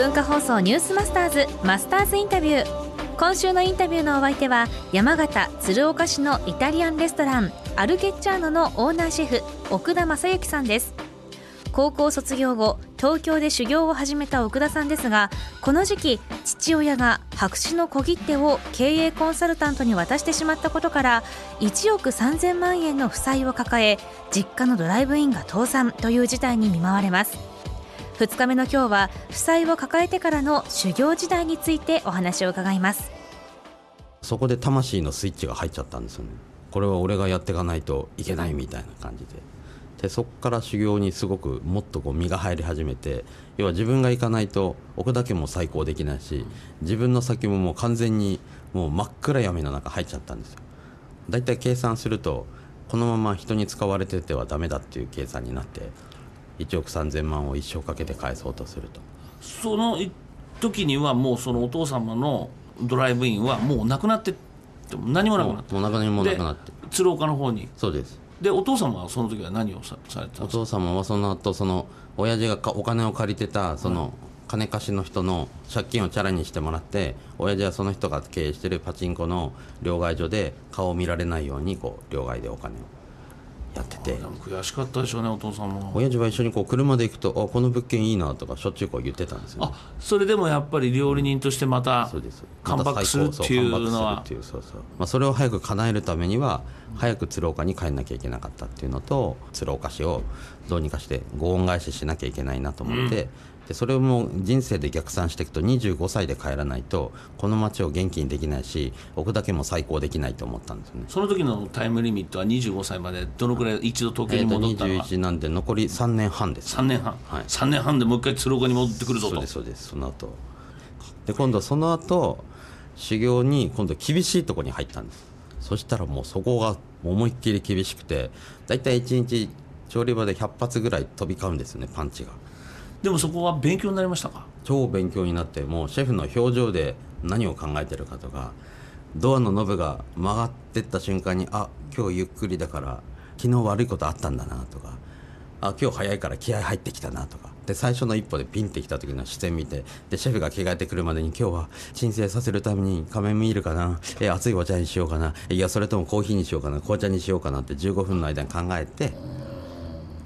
文化放送ニュースマスターズマスターズインタビュー。今週のインタビューのお相手は山形鶴岡市のイタリアンレストランアルケッチャーノのオーナーシェフ奥田正幸さんです。高校卒業後東京で修行を始めた奥田さんですがこの時期父親が白紙の小切手を経営コンサルタントに渡してしまったことから1億3000万円の負債を抱え実家のドライブインが倒産という事態に見舞われます。2日目の今日は負債を抱えてからの修行時代についてお話を伺います。そこで魂のスイッチが入っちゃったんですよね。これは俺がやっていかないといけないみたいな感じで。でそこから修行にすごくもっとこう身が入り始めて要は自分が行かないと奥だけも再興できないし自分の先ももう完全にもう真っ暗闇の中入っちゃったんですよ。だいたい計算するとこのまま人に使われててはダメだっていう計算になって1億3000万を一生かけて返そうとすると。その時にはもうそのお父様のドライブインはもうなくなって何もなくなって。もう何もなくなって。鶴岡の方に。そうです。でお父様はその時は何をさされてたんおですか？父様はその後その親父がかお金を借りてたその金貸しの人の借金をチャラにしてもらって親父はその人が経営してるパチンコの両替所で顔を見られないようにこう両替でお金をやってて。でも悔しかったでしょうねお父さんも。親父は一緒にこう車で行くとあこの物件いいなとかしょっちゅうこう言ってたんですよ、ね、あそれでもやっぱり料理人としてまたそうです。カムバックするっていうのは。それを早く叶えるためには早く鶴岡に帰んなきゃいけなかったっていうのと鶴岡市をどうにかしてご恩返ししなきゃいけないなと思って、でそれをもう人生で逆算していくと25歳で帰らないとこの町を元気にできないし奥だけも再興できないと思ったんですよね。その時のタイムリミットは25歳までどのくらい一度東京に戻ったのは、21なんで残り3年半です。3年半、はい。3年半でもう一回鶴岡に戻ってくるぞと。そうですそうですその後。で今度その後修行に今度厳しいところに入ったんですそしたらもうそこが思いっきり厳しくて大体1日調理場で100発ぐらい飛び交うんですよねパンチが。でもそこは勉強になりましたか？超勉強になってもうシェフの表情で何を考えてるかとかドアのノブが曲がってった瞬間にあ今日ゆっくりだから昨日悪いことあったんだなとかあ今日早いから気合入ってきたなとかで最初の一歩でピンってきた時の視線見てでシェフが着替えてくるまでに今日は鎮静させるために仮面見るかなえ熱いお茶にしようかないやそれともコーヒーにしようかな紅茶にしようかなって15分の間に考えて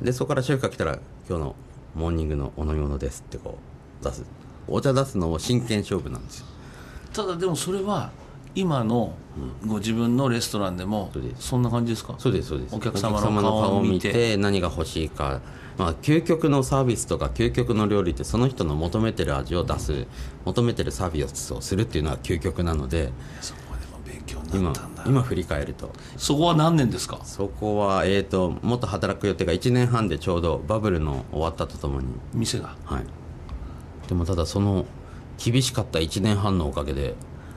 でそこからシェフが来たら今日のモーニングのお飲み物ですってこう出す。お茶出すのも真剣勝負なんですよ。ただでもそれは今のご自分のレストランでもそんな感じですか？そうですそうです。お客様の顔を見て何が欲しいか、まあ、究極のサービスとか究極の料理ってその人の求めてる味を出す求めてるサービスをするっていうのは究極なのでそこでも勉強にな今ったんだ。今振り返ると。そこは何年ですか？そこは、えー、ともっと働く予定が1年半でちょうどバブルの終わったとともに。店が？はい、でもただその厳しかった1年半のおかげで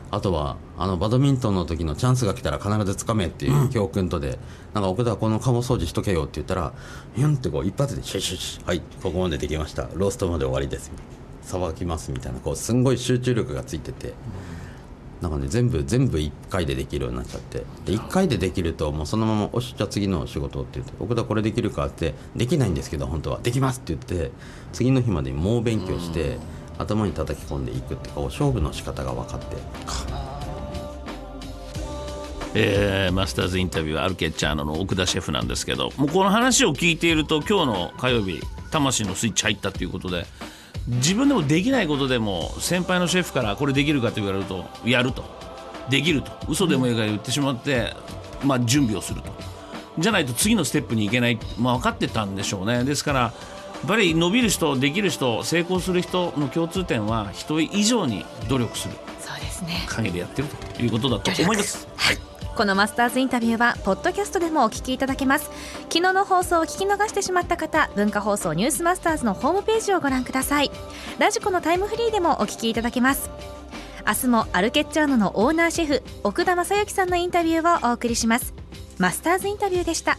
あとはあのバドミントンの時のチャンスが来たら必ずつかめっていう教訓とで、なんか奥田はこの鴨掃除しとけよって言ったらヒュンってこう一発でシュッシュッシュッはいここまでできました。ローストまで終わりです。さばきますみたいなこうすんごい集中力がついてて、なんかね全部全部1回でできるようになっちゃってで1回でできるともうそのまま「おしじゃあ次の仕事」って言って「奥田これできるか?」って「できないんですけど本当は。できます」って言って次の日までに猛勉強して頭に叩き込んでいくっていうか勝負の仕方が分かってえーマスターズインタビューはアルケッチャーノの奥田シェフなんですけどもうこの話を聞いていると今日の火曜日魂のスイッチ入ったということで自分でもできないことでも先輩のシェフからこれできるかと言われるとやると。できると嘘でもいいから言ってしまって、まあ、準備をすると。じゃないと次のステップに行けない、まあ、分かってたんでしょうね。ですからやっぱり伸びる人できる人成功する人の共通点は人以上に努力する。そうですね。陰でやってると。いうことだと思います。はい。このマスターズインタビューはポッドキャストでもお聞きいただけます。昨日の放送を聞き逃してしまった方文化放送ニュースマスターズのホームページをご覧ください。ラジコのタイムフリーでもお聞きいただけます。明日もアルケッチャーノのオーナーシェフ奥田正幸さんのインタビューをお送りします。マスターズインタビューでした